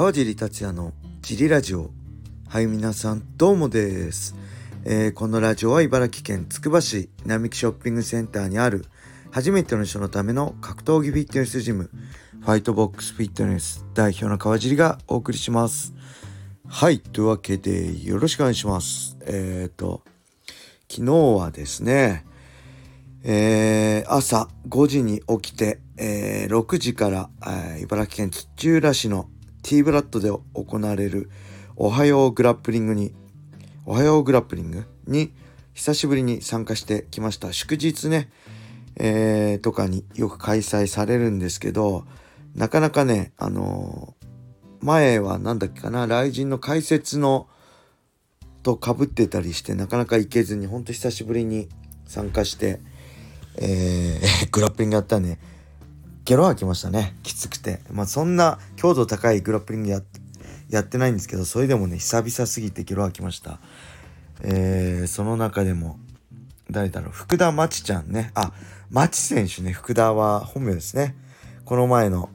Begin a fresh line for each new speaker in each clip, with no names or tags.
川尻達也のジリラジオ。はい皆さんどうもです、えー、このラジオは茨城県つくば市並木ショッピングセンターにある初めての人のための格闘技フィットネスジムファイトボックスフィットネス代表の川尻がお送りします。はいというわけでよろしくお願いします。えっ、ー、と昨日はですねえー、朝5時に起きて、えー、6時から、えー、茨城県土浦市の T ブラッドで行われるおはようグラップリングに、おはようグラップリングに久しぶりに参加してきました。祝日ね、えー、とかによく開催されるんですけど、なかなかね、あのー、前は何だっけかな、雷神の解説のとかぶってたりしてなかなか行けずに、ほんと久しぶりに参加して、えー、グラップリングやったんで、ゲロ吐きましたね。きつくて。まあそんな強度高いグラップリングややってないんですけど、それでもね、久々すぎてゲロ吐きました。えー、その中でも、誰だろう、福田真知ちゃんね。あ、真知選手ね、福田は本名ですね。この前の、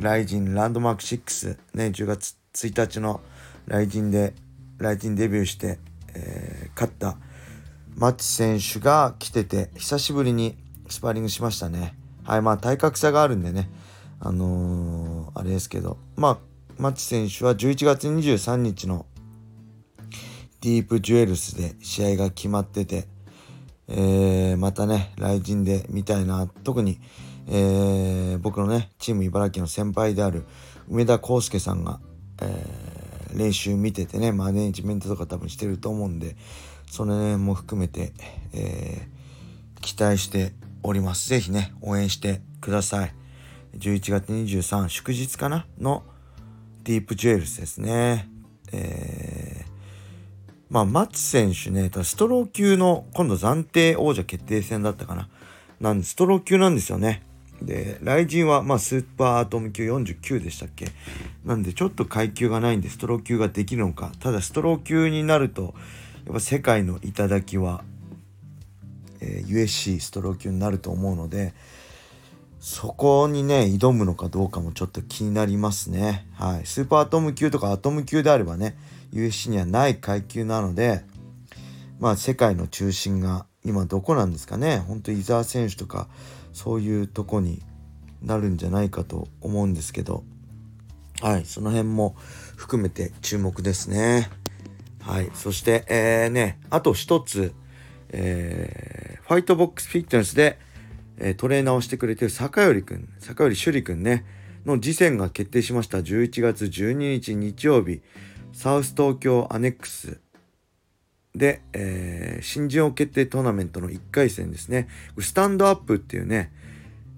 ライジンランドマーク6、ね、10月1日のライジンで、ライジンデビューして、えー、勝ったマッチ選手が来てて、久しぶりにスパーリングしましたね。はい、まあ体格差があるんでね、あのー、あれですけど、まあ、マッチ選手は11月23日のディープジュエルスで試合が決まってて、えー、またね、来陣で見たいな。特に、えー、僕のね、チーム茨城の先輩である梅田康介さんが、えー、練習見ててね、マネージメントとか多分してると思うんで、それも含めて、えー、期待しております。ぜひね、応援してください。11月23、祝日かな？のディープジュエルスですね。えー、まあ、マッチ選手ね、ただストロー級の今度暫定王者決定戦だったかな？なんで、ストロー級なんですよね。で、雷神は、まあ、スーパーアトム級49でしたっけ？なんで、ちょっと階級がないんで、ストロー級ができるのか。ただ、ストロー級になると、やっぱ世界の頂は、えー、USC ストロー級になると思うのでそこにね挑むのかどうかもちょっと気になりますね。はい。スーパーアトム級とかアトム級であればね USC にはない階級なのでまあ世界の中心が今どこなんですかね。本当伊沢選手とかそういうとこになるんじゃないかと思うんですけど。はい。その辺も含めて注目ですね。はい。そして、えー、ね、あと一つ、えー、ファイトボックスフィットネスで、えー、トレーナーをしてくれてる坂寄くん、坂寄朱里くんね、の次戦が決定しました。11月12日日曜日、サウス東京アネックスで、えー、新人王決定トーナメントの1回戦ですね。スタンドアップっていうね、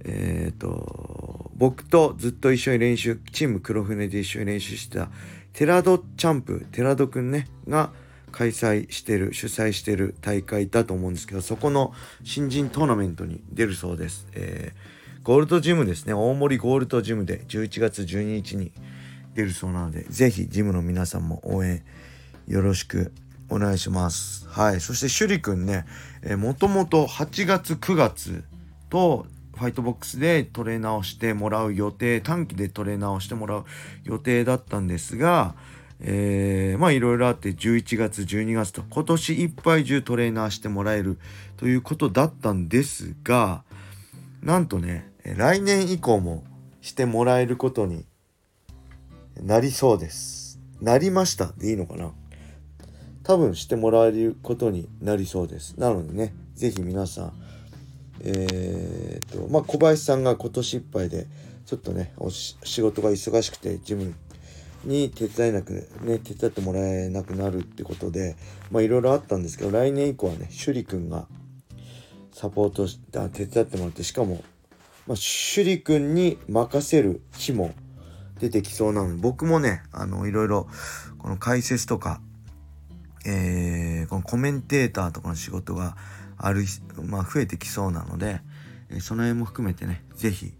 えっ、ー、と、僕とずっと一緒に練習、チーム黒船で一緒に練習してた寺戸チャンプ、寺戸くんね、が開催してる、主催してる大会だと思うんですけど、そこの新人トーナメントに出るそうです。えー、ゴールドジムですね、大森ゴールドジムで11月12日に出るそうなので、ぜひジムの皆さんも応援よろしくお願いします。はい。そして、趣里くんね、えー、もともと8月、9月とファイトボックスでトレーナーをしてもらう予定、短期でトレーナーをしてもらう予定だったんですが、えー、まあいろいろあって11月、12月と今年いっぱい中トレーナーしてもらえるということだったんですが、なんとね、来年以降もしてもらえることになりそうです。なりましたでいいのかな？多分してもらえることになりそうです。なのでね、是非皆さん、えー、っとまあ小林さんが今年いっぱいでちょっとねお仕事が忙しくてジムに手伝えなくね手伝ってもらえなくなるってことでまあいろいろあったんですけど来年以降はね趣里くんがサポートして手伝ってもらってしかも、まあ、趣里くんに任せる日も出てきそうなので僕もねあのいろいろこの解説とか、えー、このコメンテーターとかの仕事がある、まあ、増えてきそうなので、えその辺も含めてね、是非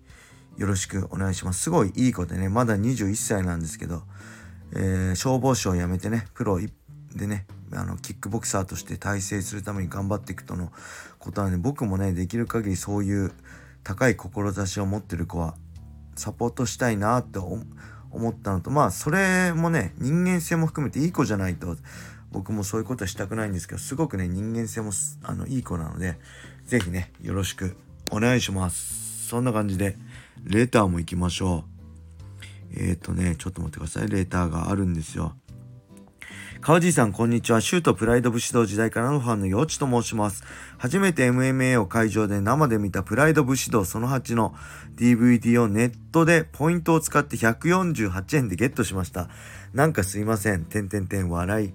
よろしくお願いします。すごいいい子でね、まだ21歳なんですけど、えー、消防士を辞めてね、プロでね、あの、キックボクサーとして大成するために頑張っていくとのことはね、僕もね、できる限りそういう高い志を持ってる子はサポートしたいなって思ったのと、まあ、それもね、人間性も含めていい子じゃないと、僕もそういうことはしたくないんですけど、すごくね、人間性も、あの、いい子なので、ぜひね、よろしくお願いします。そんな感じで、レターも行きましょう。えっ、ー、とね、ちょっと待ってください。レターがあるんですよ。川地さん、こんにちは。シュートプライド武士道時代からのファンのよちと申します。初めて MMA を会場で生で見たプライド武士道その8の DVD をネットでポイントを使って148円でゲットしました。なんかすいません。てんてんてん笑い。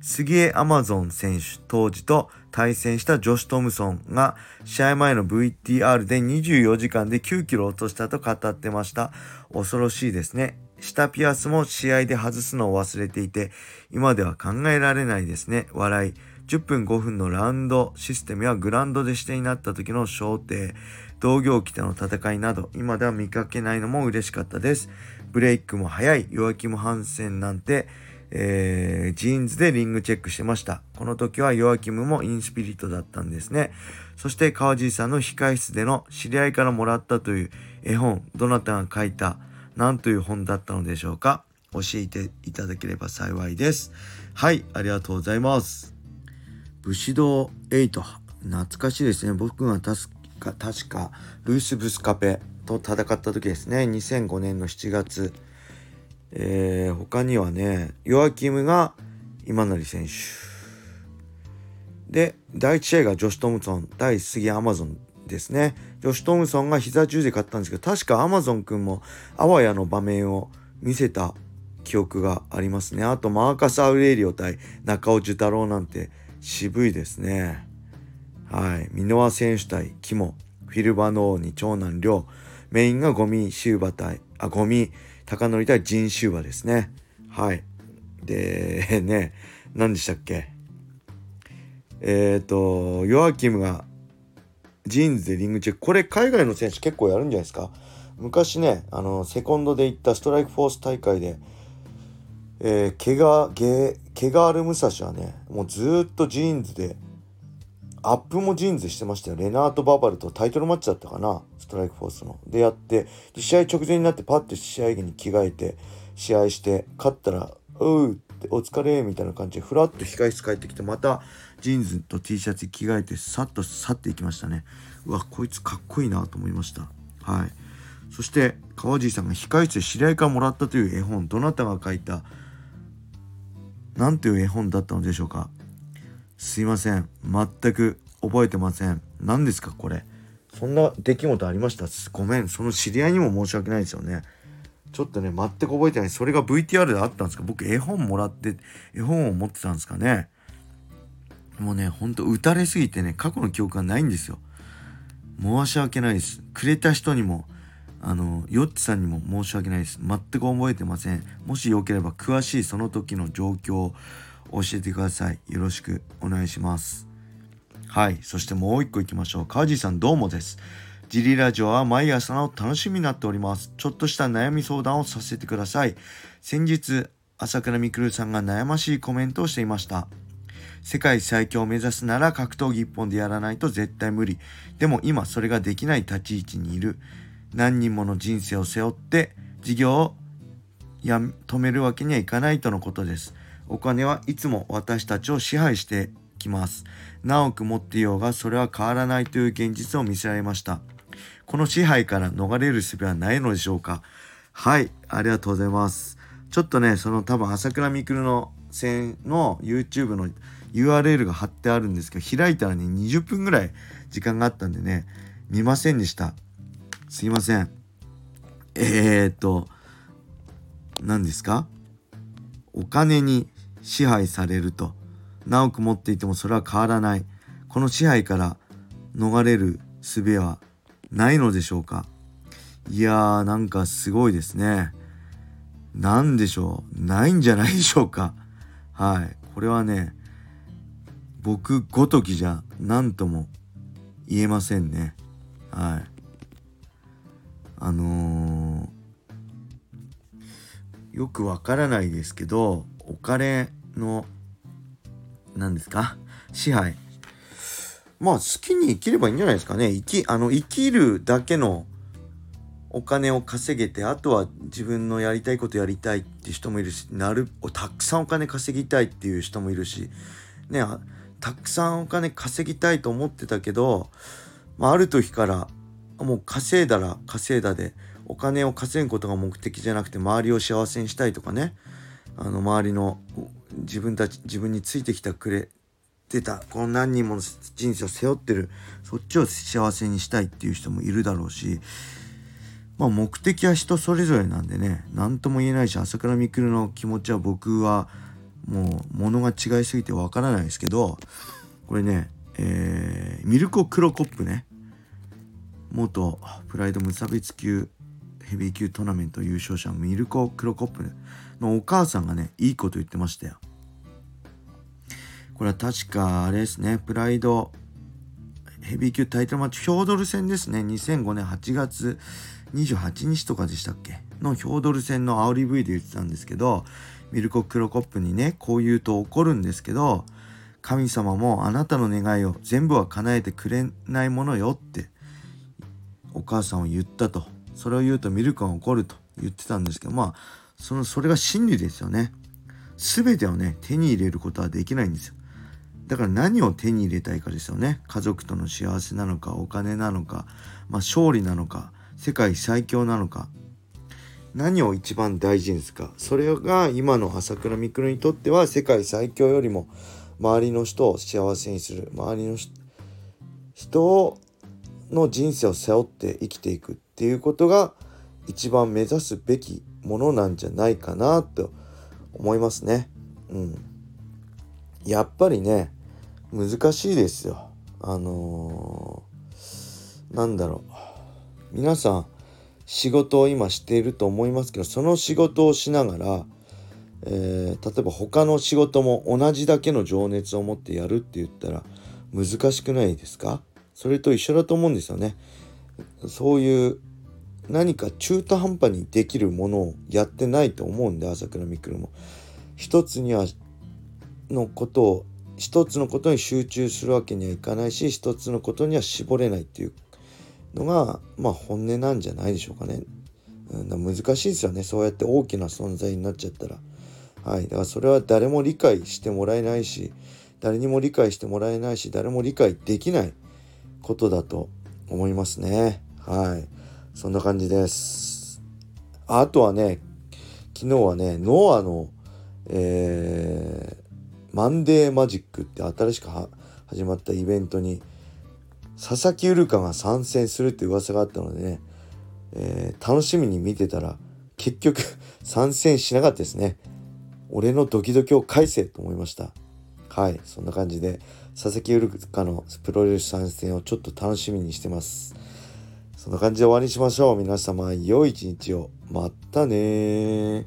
杉江アマゾン選手当時と対戦したジョシュ・トムソンが試合前の VTR で24時間で9キロ落としたと語ってました。恐ろしいですね。下ピアスも試合で外すのを忘れていて、今では考えられないですね。笑い。10分5分のラウンドシステムやグランドで指定になった時の焦点、同業機での戦いなど、今では見かけないのも嬉しかったです。ブレイクも早い、ヨアキム・ハンセンなんて、えー、ジーンズでリングチェックしてました。この時はヨアキムもインスピリットだったんですね。そして川尻さんの控室での知り合いからもらったという絵本、どなたが書いた何という本だったのでしょうか教えていただければ幸いです。はい、ありがとうございます。武士道8、懐かしいですね。僕が確か、確か、ルース・ブスカペと戦った時ですね。2005年の7月。えー、他にはね、ヨアキムが今成選手。で、第1試合がジョシュ・トムソン対杉アマゾンですね。ジョシュ・トムソンが膝中で勝ったんですけど、確かアマゾン君もあわやの場面を見せた記憶がありますね。あと、マーカス・アウレーリオ対中尾寿太郎なんて渋いですね。はい。箕輪選手対キモ、フィルバローニに長南亮、メインが五味シウバ対、あ、五味隆典対ジーンシウバですね。はい。で、ね、何でしたっけ？えっ、ー、と、ヨアキムがジーンズでリングチェック。これ海外の選手結構やるんじゃないですか？昔ね、あの、セコンドで行ったストライクフォース大会で、えー、ケガ、ゲ、ゲガールムサシはね、もうずっとジーンズで、アップもジーンズしてましたよ。ヘナート・ババルとタイトルマッチだったかな。ストライクフォースの。でやって、試合直前になってパッて試合着に着替えて、試合して、勝ったら、うってお疲れみたいな感じで、ふらっと控室帰ってきて、またジーンズと T シャツ着替えてさっと去っていきましたねうわこいつかっこいいなと思いましたはいそして川尻さんが控室で知り合いからもらったという絵本どなたが書いた何という絵本だったのでしょうかすいません。全く覚えてません。何ですかこれ。そんな出来事ありました？ごめん。その知り合いにも申し訳ないですよね。ちょっとね全く覚えてない。それが VTR であったんですか？僕絵本もらって絵本を持ってたんですかね？もうね、ほんと打たれすぎてね、過去の記憶がないんですよ。申し訳ないです。くれた人にも、あの、ヨッチさんにも申し訳ないです。全く覚えてません。もしよければ詳しいその時の状況教えてください。よろしくお願いします。はい。そしてもう一個行きましょう。川地さんどうもです。ジリラジオは毎朝の楽しみになっております。ちょっとした悩み相談をさせてください。先日、朝倉未来さんが悩ましいコメントをしていました。世界最強を目指すなら格闘技一本でやらないと絶対無理。でも今それができない立ち位置にいる。何人もの人生を背負って事業をや止めるわけにはいかないとのことです。お金はいつも私たちを支配してきます。何億持っていようがそれは変わらないという現実を見せられました。この支配から逃れる術はないのでしょうか？はい、ありがとうございます。ちょっとね、その多分朝倉未来の戦の YouTube の URL が貼ってあるんですけど、開いたらね、20分ぐらい時間があったんでね、見ませんでした。すいません。えー、っと、何ですか？お金に支配されると。何億持っていてもそれは変わらない。この支配から逃れる術はないのでしょうかいやーなんかすごいですね。何でしょうないんじゃないでしょうかはい。これはね、僕ごときじゃ何とも言えませんねはいあのー、よくわからないですけどお金の何ですか？支配。まあ好きに生きればいいんじゃないですかね。生きあの生きるだけのお金を稼げてあとは自分のやりたいことやりたいって人もいるしなるたくさんお金稼ぎたいっていう人もいるしねたくさんお金稼ぎたいと思ってたけど、まあ、ある時からもう稼いだら稼いだでお金を稼ぐことが目的じゃなくて周りを幸せにしたいとかね。あの周りの自分たち自分についてきたくれてたこの何人もの人生を背負ってるそっちを幸せにしたいっていう人もいるだろうしまあ目的は人それぞれなんでね何とも言えないし朝倉未来の気持ちは僕はもう物が違いすぎてわからないですけどこれね、えー、ミルコ・クロコップね元プライド無差別級ヘビー級トーナメント優勝者ミルコ・クロコップのお母さんがねいいこと言ってましたよ。これは確かあれですねプライドヘビー級タイトルマッチヒョードル戦ですね。2005年8月28日とかでしたっけ？のヒョードル戦の煽り V で言ってたんですけどミルコ・クロコップにねこう言うと怒るんですけど神様もあなたの願いを全部は叶えてくれないものよってお母さんを言ったと。それを言うとミルクが怒ると言ってたんですけどまあそのそれが真理ですよね。全てをね手に入れることはできないんですよ。だから何を手に入れたいかですよね。家族との幸せなのかお金なのか、まあ、勝利なのか世界最強なのか。何を一番大事にすか。それが今の朝倉未来にとっては世界最強よりも周りの人を幸せにする。周りの人をの人生を背負って生きていく。っていうことが一番目指すべきものなんじゃないかなと思いますね。うん。やっぱりね難しいですよ。あのー、なんだろう皆さん仕事を今していると思いますけどその仕事をしながら、えー、例えば他の仕事も同じだけの情熱を持ってやるって言ったら難しくないですか？それと一緒だと思うんですよね。そういう何か中途半端にできるものをやってないと思うんで朝倉未来も。一つにはのことを一つのことに集中するわけにはいかないし一つのことには絞れないっていうのがまあ本音なんじゃないでしょうかね。難しいですよねそうやって大きな存在になっちゃったら。はい、だからそれは誰も理解してもらえないし誰にも理解してもらえないし誰も理解できないことだと思いますね。はい。そんな感じです。あとはね、昨日はね、ノアの、えー、マンデーマジックって新しく始まったイベントに、佐々木ウルカが参戦するって噂があったのでね、えー、楽しみに見てたら、結局 参戦しなかったですね。俺のドキドキを返せと思いました。はい、そんな感じで、佐々木ウルカのプロレス参戦をちょっと楽しみにしてます。そんな感じで終わりにしましょう。皆様、良い一日を。またね